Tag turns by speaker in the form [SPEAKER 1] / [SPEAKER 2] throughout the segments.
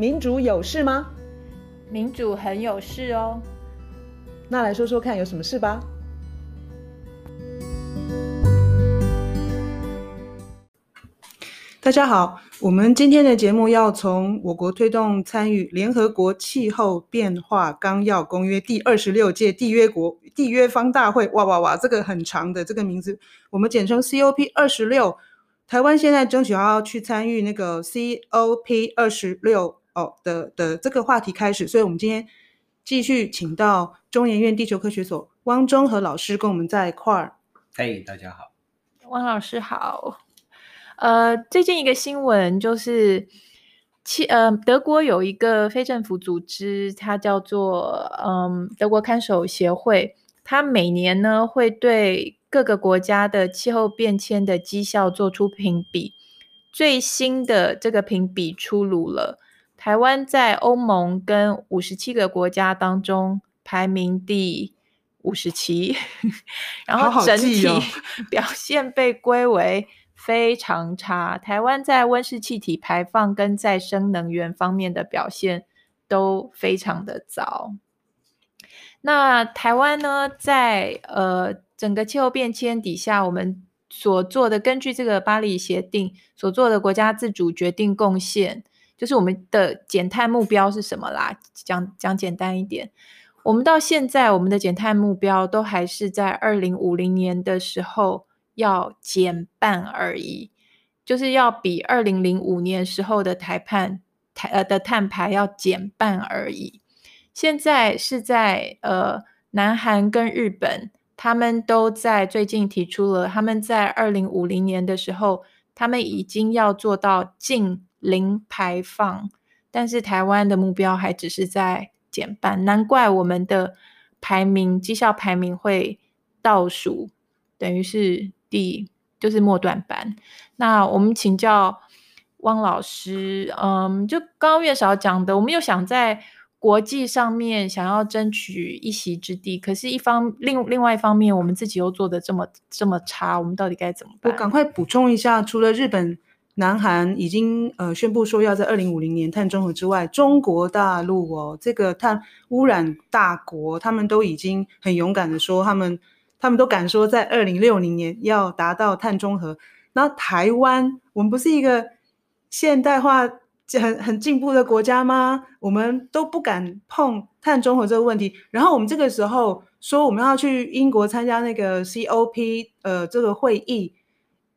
[SPEAKER 1] 民主有事吗？
[SPEAKER 2] 民主很有事哦。
[SPEAKER 1] 那来说说看，有什么事吧？大家好，我们今天的节目要从我国推动参与联合国气候变化纲要公约第二十六届缔约国缔约方大会，哇哇哇，这个很长的这个名字，我们简称 COP 二十六。台湾现在争取要去参与那个 COP 二十六哦的的这个话题开始，所以我们今天继续请到中研院地球科学所汪中和老师跟我们在一块儿。
[SPEAKER 3] 嘿，大家好，
[SPEAKER 2] 汪老师好。呃，最近一个新闻就是，其呃，德国有一个非政府组织，它叫做嗯德国看守协会，它每年呢会对各个国家的气候变迁的绩效做出评比。最新的这个评比出炉了，台湾在欧盟跟五十七个国家当中排名第五十七，然后整体 表现被归为。非常差，台湾在温室气体排放跟再生能源方面的表现都非常的糟。那台湾呢，在呃整个气候变迁底下，我们所做的，根据这个巴黎协定所做的国家自主决定贡献，就是我们的减碳目标是什么啦？讲讲简单一点，我们到现在我们的减碳目标都还是在二零五零年的时候。要减半而已，就是要比二零零五年时候的台碳台呃的碳排要减半而已。现在是在呃南韩跟日本，他们都在最近提出了，他们在二零五零年的时候，他们已经要做到净零排放，但是台湾的目标还只是在减半，难怪我们的排名绩效排名会倒数，等于是。第就是末段班，那我们请教汪老师，嗯，就刚刚月嫂讲的，我们又想在国际上面想要争取一席之地，可是，一方另另外一方面，我们自己又做的这么这么差，我们到底该怎么办？
[SPEAKER 1] 我赶快补充一下，除了日本、南韩已经呃宣布说要在二零五零年碳中和之外，中国大陆哦，这个碳污染大国，他们都已经很勇敢的说他们。他们都敢说，在二零六零年要达到碳中和。那台湾，我们不是一个现代化很很进步的国家吗？我们都不敢碰碳中和这个问题。然后我们这个时候说我们要去英国参加那个 COP 呃这个会议，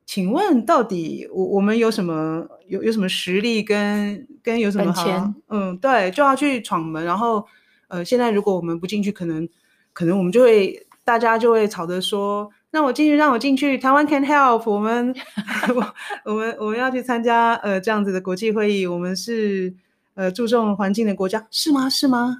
[SPEAKER 1] 请问到底我我们有什么有有什么实力跟跟有什么好？
[SPEAKER 2] 钱
[SPEAKER 1] 嗯，对，就要去闯门。然后呃，现在如果我们不进去，可能可能我们就会。大家就会吵着说：“让我进去，让我进去。”台湾 can help 我们，我我们我们要去参加呃这样子的国际会议。我们是呃注重环境的国家，是吗？是吗？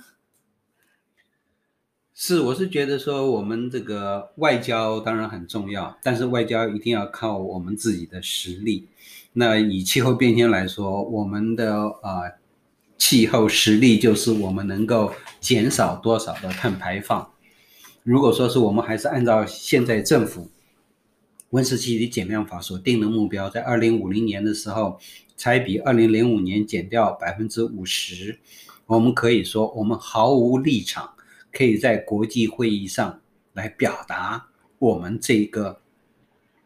[SPEAKER 3] 是，我是觉得说我们这个外交当然很重要，但是外交一定要靠我们自己的实力。那以气候变迁来说，我们的呃气候实力就是我们能够减少多少的碳排放。如果说是我们还是按照现在政府温室气体减量法所定的目标，在二零五零年的时候，才比二零零五年减掉百分之五十，我们可以说我们毫无立场，可以在国际会议上来表达我们这个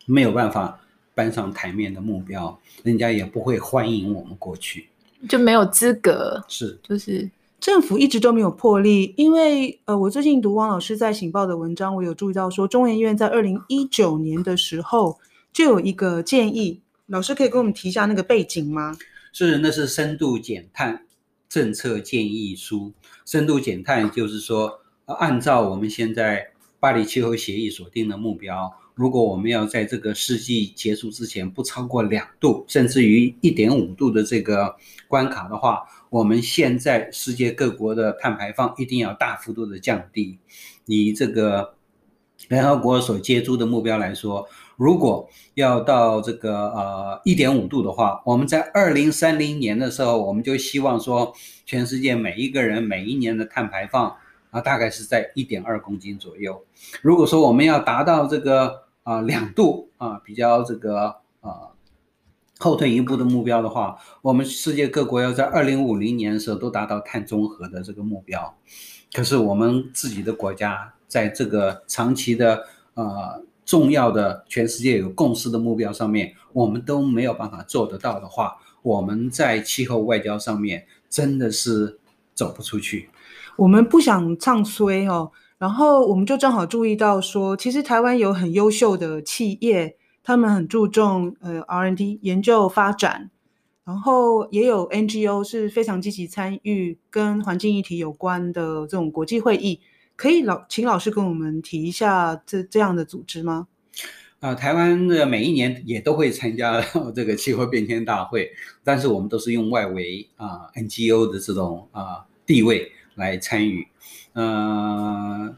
[SPEAKER 3] 没有办法搬上台面的目标，人家也不会欢迎我们过去，
[SPEAKER 2] 就没有资格，
[SPEAKER 3] 是
[SPEAKER 2] 就是。
[SPEAKER 1] 政府一直都没有破例，因为呃，我最近读汪老师在《醒报》的文章，我有注意到说，中研院在二零一九年的时候就有一个建议，老师可以跟我们提一下那个背景吗？
[SPEAKER 3] 是，那是深度减碳政策建议书。深度减碳就是说，按照我们现在巴黎气候协议所定的目标，如果我们要在这个世纪结束之前不超过两度，甚至于一点五度的这个关卡的话，我们现在世界各国的碳排放一定要大幅度的降低。以这个联合国所接触的目标来说，如果要到这个呃一点五度的话，我们在二零三零年的时候，我们就希望说，全世界每一个人每一年的碳排放啊，大概是在一点二公斤左右。如果说我们要达到这个啊两度啊，比较这个啊。后退一步的目标的话，我们世界各国要在二零五零年的时候都达到碳中和的这个目标。可是我们自己的国家在这个长期的呃重要的全世界有共识的目标上面，我们都没有办法做得到的话，我们在气候外交上面真的是走不出去。
[SPEAKER 1] 我们不想唱衰哦，然后我们就正好注意到说，其实台湾有很优秀的企业。他们很注重呃 R N D 研究发展，然后也有 NGO 是非常积极参与跟环境议题有关的这种国际会议，可以老请老师跟我们提一下这这样的组织吗？
[SPEAKER 3] 啊、台湾的每一年也都会参加 这个气候变迁大会，但是我们都是用外围啊、NGO 的这种啊、地位来参与，呃，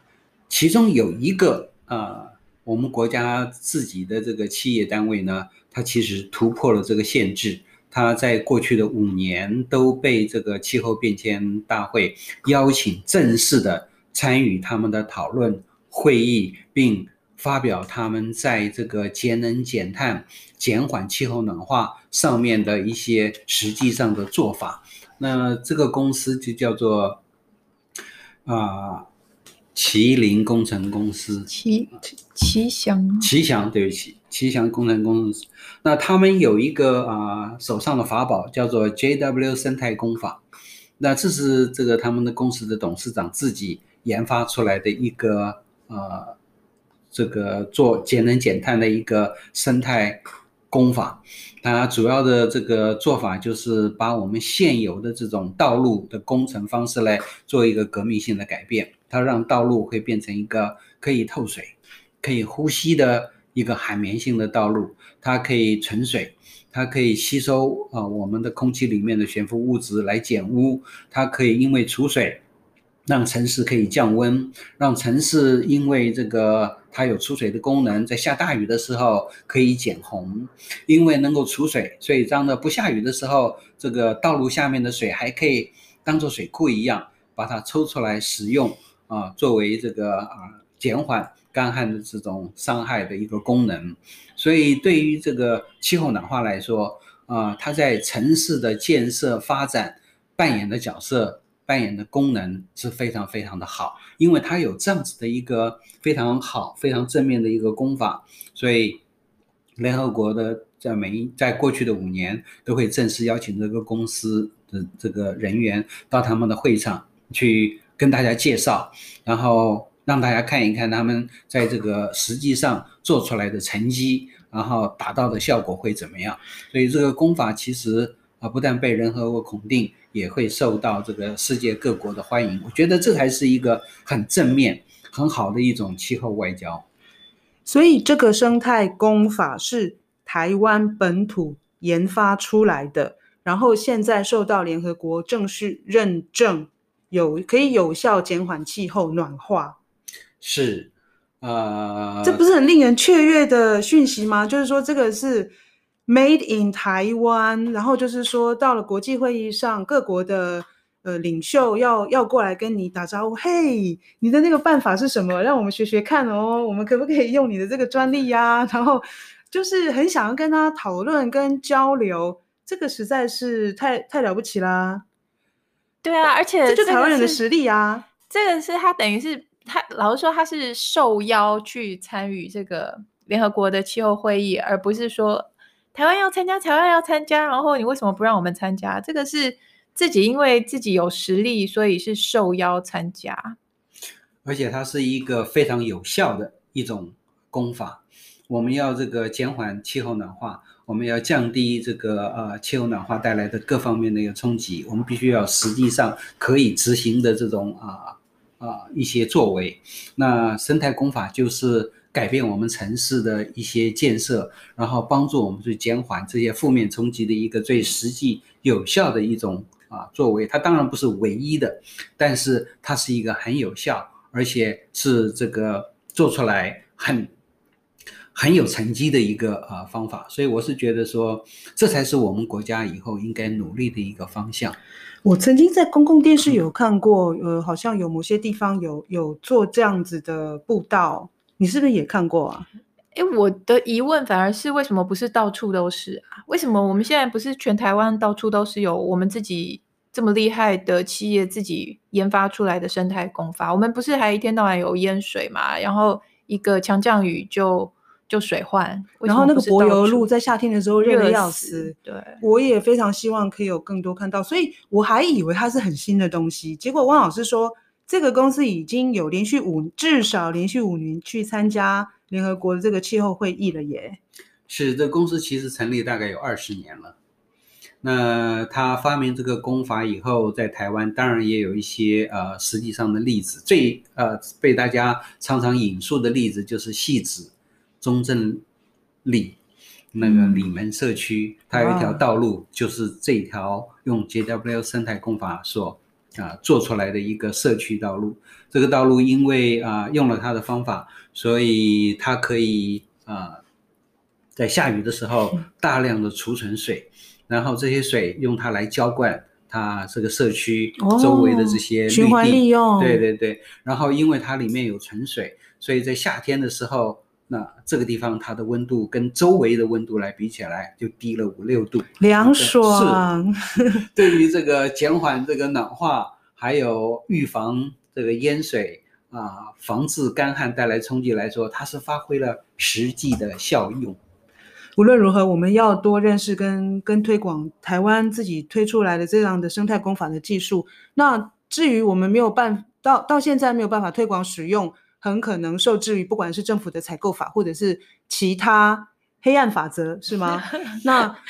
[SPEAKER 3] 其中有一个啊。我们国家自己的这个企业单位呢，它其实突破了这个限制，它在过去的五年都被这个气候变迁大会邀请正式的参与他们的讨论会议，并发表他们在这个节能减碳、减缓气候暖化上面的一些实际上的做法。那这个公司就叫做啊。呃麒麟工程公司，
[SPEAKER 2] 奇奇祥，
[SPEAKER 3] 奇祥，对不起，奇祥工程公司。那他们有一个啊、呃、手上的法宝，叫做 JW 生态工法。那这是这个他们的公司的董事长自己研发出来的一个呃，这个做节能减碳的一个生态工法。它主要的这个做法就是把我们现有的这种道路的工程方式来做一个革命性的改变。它让道路会变成一个可以透水、可以呼吸的一个海绵性的道路。它可以存水，它可以吸收啊、呃、我们的空气里面的悬浮物质来减污。它可以因为储水，让城市可以降温，让城市因为这个它有储水的功能，在下大雨的时候可以减洪。因为能够储水，所以这样的不下雨的时候，这个道路下面的水还可以当做水库一样把它抽出来使用。啊，作为这个啊减缓干旱的这种伤害的一个功能，所以对于这个气候暖化来说，啊，它在城市的建设发展扮演的角色、扮演的功能是非常非常的好，因为它有这样子的一个非常好、非常正面的一个功法，所以联合国的在每一在过去的五年都会正式邀请这个公司的这个人员到他们的会场去。跟大家介绍，然后让大家看一看他们在这个实际上做出来的成绩，然后达到的效果会怎么样。所以这个功法其实啊，不但被联合国肯定，也会受到这个世界各国的欢迎。我觉得这才是一个很正面、很好的一种气候外交。
[SPEAKER 1] 所以这个生态工法是台湾本土研发出来的，然后现在受到联合国正式认证。有可以有效减缓气候暖化，
[SPEAKER 3] 是，呃，
[SPEAKER 1] 这不是很令人雀跃的讯息吗？就是说这个是 made in 台湾，然后就是说到了国际会议上，各国的呃领袖要要过来跟你打招呼，嘿，你的那个办法是什么？让我们学学看哦，我们可不可以用你的这个专利呀？然后就是很想要跟他讨论跟交流，这个实在是太太了不起啦。
[SPEAKER 2] 对啊，而且
[SPEAKER 1] 这就台湾人的实力啊！
[SPEAKER 2] 这个是他等于是他老实说他是受邀去参与这个联合国的气候会议，而不是说台湾要参加，台湾要参加，然后你为什么不让我们参加？这个是自己因为自己有实力，所以是受邀参加。
[SPEAKER 3] 而且它是一个非常有效的一种功法。我们要这个减缓气候暖化。我们要降低这个呃气候暖化带来的各方面的一个冲击，我们必须要实际上可以执行的这种啊啊一些作为。那生态功法就是改变我们城市的一些建设，然后帮助我们去减缓这些负面冲击的一个最实际有效的一种啊作为。它当然不是唯一的，但是它是一个很有效，而且是这个做出来很。很有成绩的一个呃方法，所以我是觉得说，这才是我们国家以后应该努力的一个方向。
[SPEAKER 1] 我曾经在公共电视有看过，呃，好像有某些地方有有做这样子的步道，你是不是也看过啊？
[SPEAKER 2] 哎，我的疑问反而是为什么不是到处都是啊？为什么我们现在不是全台湾到处都是有我们自己这么厉害的企业自己研发出来的生态工法？我们不是还一天到晚有淹水嘛？然后一个强降雨就就水患，
[SPEAKER 1] 然后那个柏油路在夏天的时候热得要。死
[SPEAKER 2] 对，
[SPEAKER 1] 我也非常希望可以有更多看到，所以我还以为它是很新的东西，结果汪老师说这个公司已经有连续五至少连续五年去参加。联合国的这个气候会议了耶，
[SPEAKER 3] 是这个公司其实成立大概有二十年了。那他发明这个工法以后，在台湾当然也有一些呃实际上的例子。最呃被大家常常引述的例子就是戏子中正里那个里门社区，它有一条道路就是这条用 JW 生态工法所啊、呃、做出来的一个社区道路。这个道路因为啊、呃、用了它的方法。所以它可以啊、呃，在下雨的时候大量的储存水，然后这些水用它来浇灌它这个社区周围的这些绿地，
[SPEAKER 1] 循环利用。
[SPEAKER 3] 对对对。然后因为它里面有存水，所以在夏天的时候，那这个地方它的温度跟周围的温度来比起来就低了五六度，
[SPEAKER 1] 凉爽。
[SPEAKER 3] 是，对于这个减缓这个暖化，还有预防这个淹水。啊，防治干旱带来冲击来说，它是发挥了实际的效用。
[SPEAKER 1] 无论如何，我们要多认识跟跟推广台湾自己推出来的这样的生态工法的技术。那至于我们没有办到到现在没有办法推广使用，很可能受制于不管是政府的采购法，或者是其他黑暗法则，是吗？那。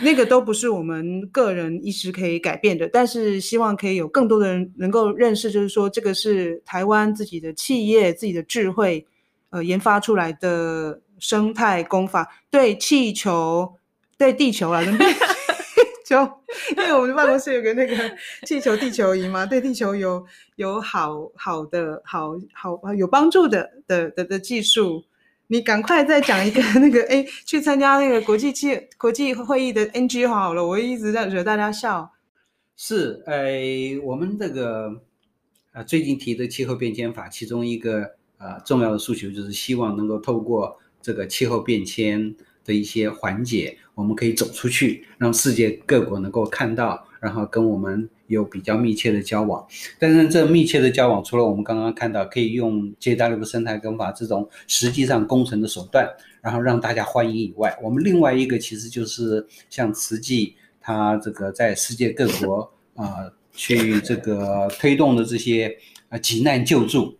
[SPEAKER 1] 那个都不是我们个人一时可以改变的，但是希望可以有更多的人能够认识，就是说这个是台湾自己的企业自己的智慧，呃，研发出来的生态工法，对气球、对地球啊，球，因为我们办公室有个那个气球地球仪嘛，对地球有有好好的好好有帮助的的的的技术。你赶快再讲一个那个哎，去参加那个国际气国际会议的 NG 好了，我一直在惹大家笑。
[SPEAKER 3] 是，哎，我们这个啊最近提的气候变迁法，其中一个啊重要的诉求就是希望能够透过这个气候变迁的一些缓解，我们可以走出去，让世界各国能够看到，然后跟我们。有比较密切的交往，但是这密切的交往，除了我们刚刚看到可以用 JW 生态工法这种实际上工程的手段，然后让大家欢迎以外，我们另外一个其实就是像慈济，它这个在世界各国啊、去这个推动的这些啊急难救助，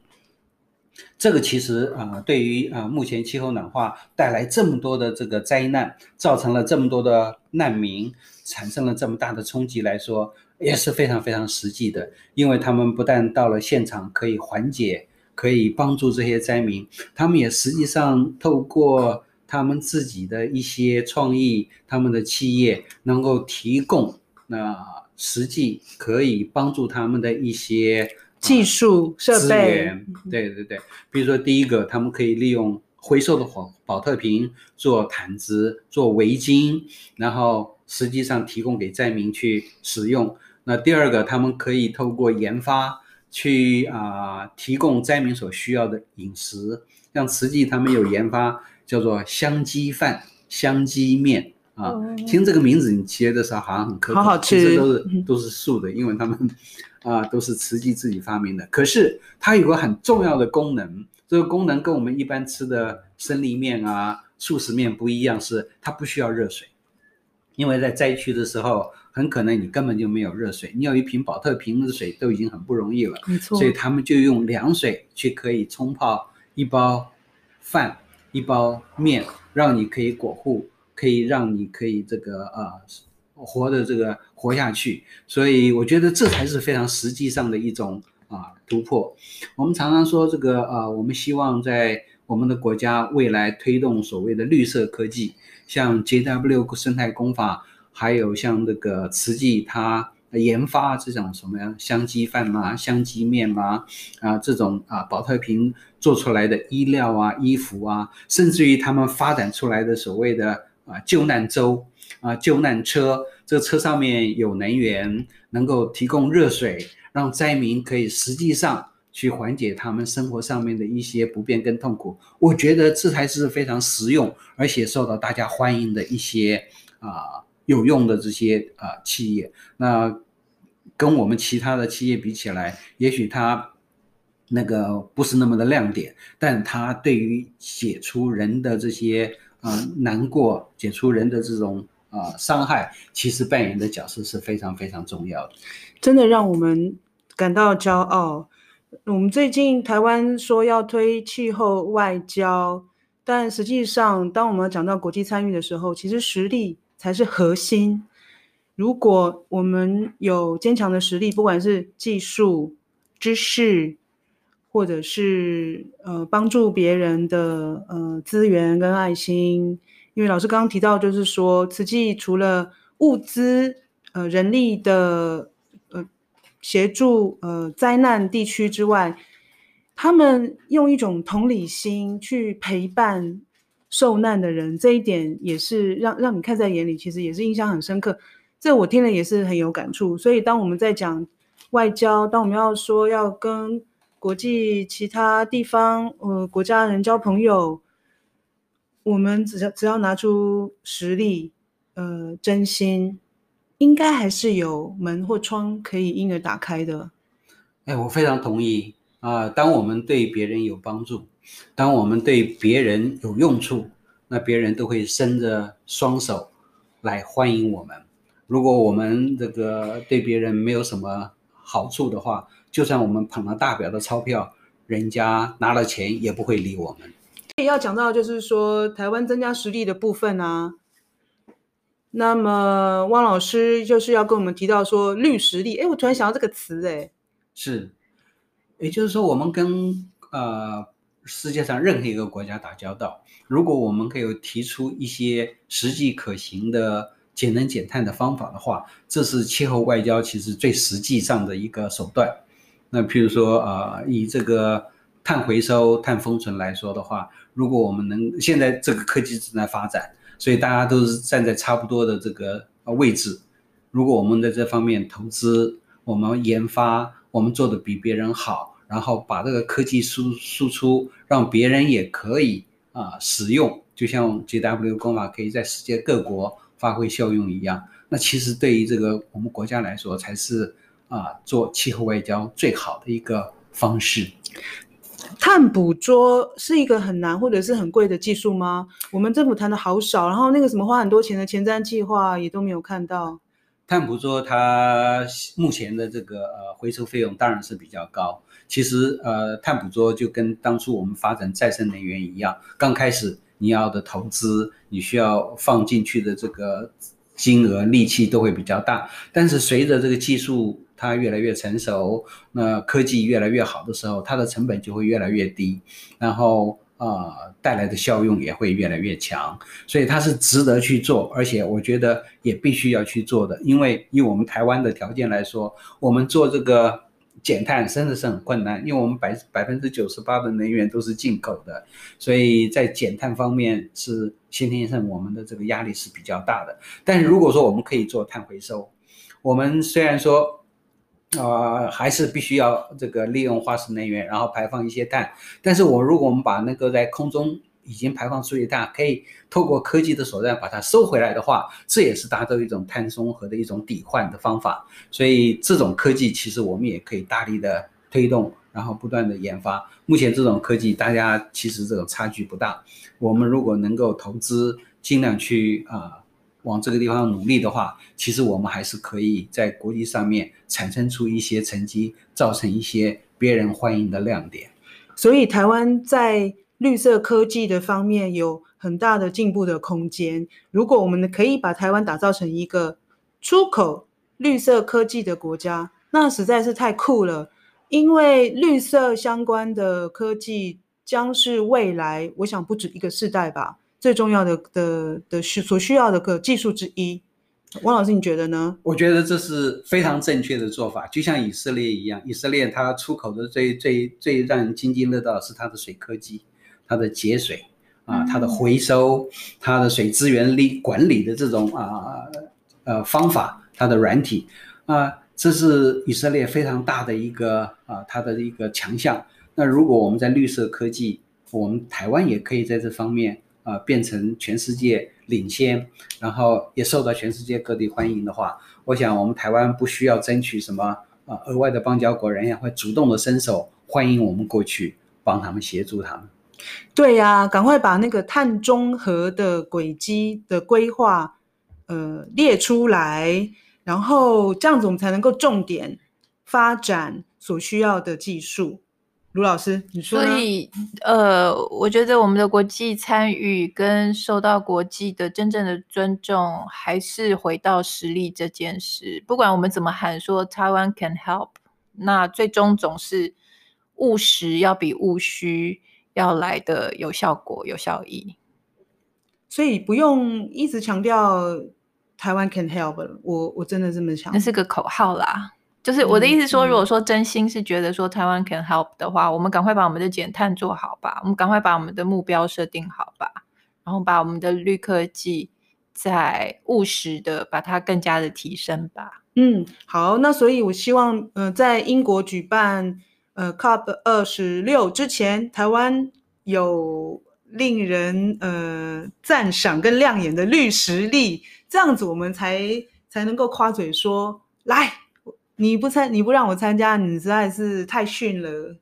[SPEAKER 3] 这个其实啊、对于啊目前气候暖化带来这么多的这个灾难，造成了这么多的难民，产生了这么大的冲击来说。也是非常非常实际的，因为他们不但到了现场可以缓解，可以帮助这些灾民，他们也实际上透过他们自己的一些创意，他们的企业能够提供那实际可以帮助他们的一些
[SPEAKER 1] 技术
[SPEAKER 3] 设备。对对对，比如说第一个，他们可以利用回收的宝宝特瓶做毯子、做围巾，然后。实际上提供给灾民去使用。那第二个，他们可以透过研发去啊、呃，提供灾民所需要的饮食。像慈济他们有研发叫做香鸡饭、香鸡面啊。听这个名字，你吃的时候好像很可口，
[SPEAKER 1] 好好吃，
[SPEAKER 3] 其实都是都是素的，因为他们啊、呃、都是慈济自己发明的。可是它有个很重要的功能，这个功能跟我们一般吃的生力面啊、速食面不一样，是它不需要热水。因为在灾区的时候，很可能你根本就没有热水，你有一瓶宝特瓶的水都已经很不容易了。
[SPEAKER 1] 没错。
[SPEAKER 3] 所以他们就用凉水去可以冲泡一包饭、一包面，让你可以果护，可以让你可以这个呃活的这个活下去。所以我觉得这才是非常实际上的一种啊、突破。我们常常说这个呃，我们希望在我们的国家未来推动所谓的绿色科技。像 JW 生态工法，还有像那个慈济，它研发这种什么呀，香鸡饭啊，香鸡面嘛，啊，这种啊，宝特瓶做出来的衣料啊，衣服啊，甚至于他们发展出来的所谓的啊救难舟啊救难车，这车上面有能源，能够提供热水，让灾民可以实际上去缓解他们生活上面的一些不便跟痛苦。我觉得这才是非常实用，而且受到大家欢迎的一些啊、有用的这些啊、企业。那跟我们其他的企业比起来，也许它那个不是那么的亮点，但它对于解除人的这些啊、难过，解除人的这种。啊，伤害其实扮演的角色是非常非常重要的，
[SPEAKER 1] 真的让我们感到骄傲。我们最近台湾说要推气候外交，但实际上，当我们讲到国际参与的时候，其实实力才是核心。如果我们有坚强的实力，不管是技术、知识，或者是呃帮助别人的呃资源跟爱心。因为老师刚刚提到，就是说，慈济除了物资、呃人力的呃协助呃灾难地区之外，他们用一种同理心去陪伴受难的人，这一点也是让让你看在眼里，其实也是印象很深刻。这我听了也是很有感触。所以当我们在讲外交，当我们要说要跟国际其他地方呃国家人交朋友。我们只要只要拿出实力，呃，真心，应该还是有门或窗可以因而打开的。
[SPEAKER 3] 哎，我非常同意啊，呃！当我们对别人有帮助，当我们对别人有用处，那别人都会伸着双手来欢迎我们。如果我们这个对别人没有什么好处的话，就算我们捧了大表的钞票，人家拿了钱也不会理我们。
[SPEAKER 1] 也要讲到，就是说台湾增加实力的部分啊。那么汪老师就是要跟我们提到说绿实力。哎，我突然想到这个词，哎，
[SPEAKER 3] 是，也就是说，我们跟呃世界上任何一个国家打交道，如果我们可以提出一些实际可行的节能减碳的方法的话，这是气候外交其实最实际上的一个手段。那譬如说、呃，以这个。碳回收、碳封存来说的话，如果我们能现在这个科技正在发展，所以大家都是站在差不多的这个位置。如果我们在这方面投资，我们研发，我们做的比别人好，然后把这个科技输输出，让别人也可以啊、使用，就像 GW 工法可以在世界各国发挥效用一样。那其实对于这个我们国家来说，才是啊、呃、做气候外交最好的一个方式。
[SPEAKER 1] 碳捕捉是一个很难或者是很贵的技术吗？我们政府谈的好少，然后那个什么花很多钱的前瞻计划也都没有看到。
[SPEAKER 3] 碳捕捉它目前的这个呃回收费用当然是比较高。其实呃碳捕捉就跟当初我们发展再生能源一样，刚开始你要的投资，你需要放进去的这个金额力气都会比较大，但是随着这个技术。它越来越成熟，那科技越来越好的时候，它的成本就会越来越低，然后呃带来的效用也会越来越强，所以它是值得去做，而且我觉得也必须要去做的，因为以我们台湾的条件来说，我们做这个减碳真的是很困难，因为我们百百分之九十八的能源都是进口的，所以在减碳方面是先天上我们的这个压力是比较大的。但是如果说我们可以做碳回收，我们虽然说。啊、呃，还是必须要这个利用化石能源，然后排放一些碳。但是我如果我们把那个在空中已经排放出去的碳，可以透过科技的手段把它收回来的话，这也是达到一种碳中和的一种抵换的方法。所以这种科技其实我们也可以大力的推动，然后不断的研发。目前这种科技大家其实这种差距不大。我们如果能够投资，尽量去啊。往这个地方努力的话，其实我们还是可以在国际上面产生出一些成绩，造成一些别人欢迎的亮点。
[SPEAKER 1] 所以，台湾在绿色科技的方面有很大的进步的空间。如果我们可以把台湾打造成一个出口绿色科技的国家，那实在是太酷了。因为绿色相关的科技将是未来，我想不止一个世代吧。最重要的的的需所需要的个技术之一，汪老师，你觉得呢？
[SPEAKER 3] 我觉得这是非常正确的做法，就像以色列一样，以色列它出口的最最最让人津津乐道的是它的水科技，它的节水啊，它的回收，它的水资源力管理的这种啊呃方法，它的软体啊，这是以色列非常大的一个啊，它的一个强项。那如果我们在绿色科技，我们台湾也可以在这方面啊变成全世界领先，然后也受到全世界各地欢迎的话，我想我们台湾不需要争取什么啊额外的邦交国，人也会主动的伸手欢迎我们过去，帮他们协助他们。
[SPEAKER 1] 对呀，赶快把那个碳中和的轨迹的规划呃列出来。然后这样子，我们才能够重点发展所需要的技术。卢老师，你说？
[SPEAKER 2] 所以，呃，我觉得我们的国际参与跟受到国际的真正的尊重，还是回到实力这件事。不管我们怎么喊说台湾 can help，那最终总是务实要比务虚要来的有效果、有效益。
[SPEAKER 1] 所以不用一直强调。台湾 can help，我我真的这么想，
[SPEAKER 2] 那是个口号啦。就是我的意思说，嗯、如果说真心是觉得说台湾 can help 的话，嗯、我们赶快把我们的减碳做好吧，我们赶快把我们的目标设定好吧，然后把我们的绿科技再务实的把它更加的提升吧。
[SPEAKER 1] 嗯，好，那所以我希望，呃，在英国举办呃 COP 二十六之前，台湾有令人呃赞赏跟亮眼的绿实力。这样子我们才才能够夸嘴说，来，你不参你不让我参加，你实在是太逊了。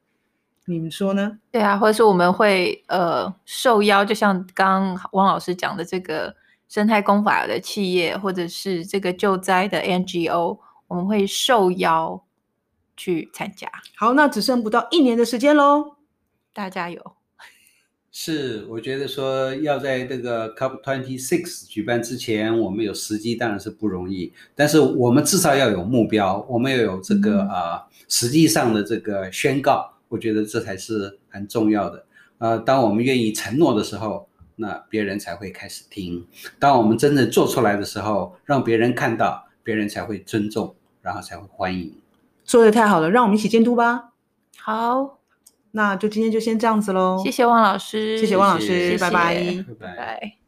[SPEAKER 1] 你们说呢？
[SPEAKER 2] 对啊，或者说我们会呃受邀，就像刚刚汪老师讲的这个生态工法的企业，或者是这个救灾的 NGO，我们会受邀去参加。
[SPEAKER 1] 好，那只剩不到一年的时间喽，
[SPEAKER 2] 大家加油！
[SPEAKER 3] 是，我觉得说要在这个 COP Twenty Six 举办之前，我们有时机当然是不容易，但是我们至少要有目标，我们要有这个啊、呃、实际上的这个宣告，我觉得这才是很重要的。呃，当我们愿意承诺的时候，那别人才会开始听；当我们真正做出来的时候，让别人看到，别人才会尊重，然后才会欢迎。
[SPEAKER 1] 说的太好了，让我们一起监督吧。
[SPEAKER 2] 好。
[SPEAKER 1] 那就今天就先这样子喽。
[SPEAKER 2] 谢谢汪老师，
[SPEAKER 1] 谢谢汪老师，
[SPEAKER 3] 谢谢
[SPEAKER 1] 拜拜，
[SPEAKER 3] 谢谢拜拜。
[SPEAKER 2] 拜拜。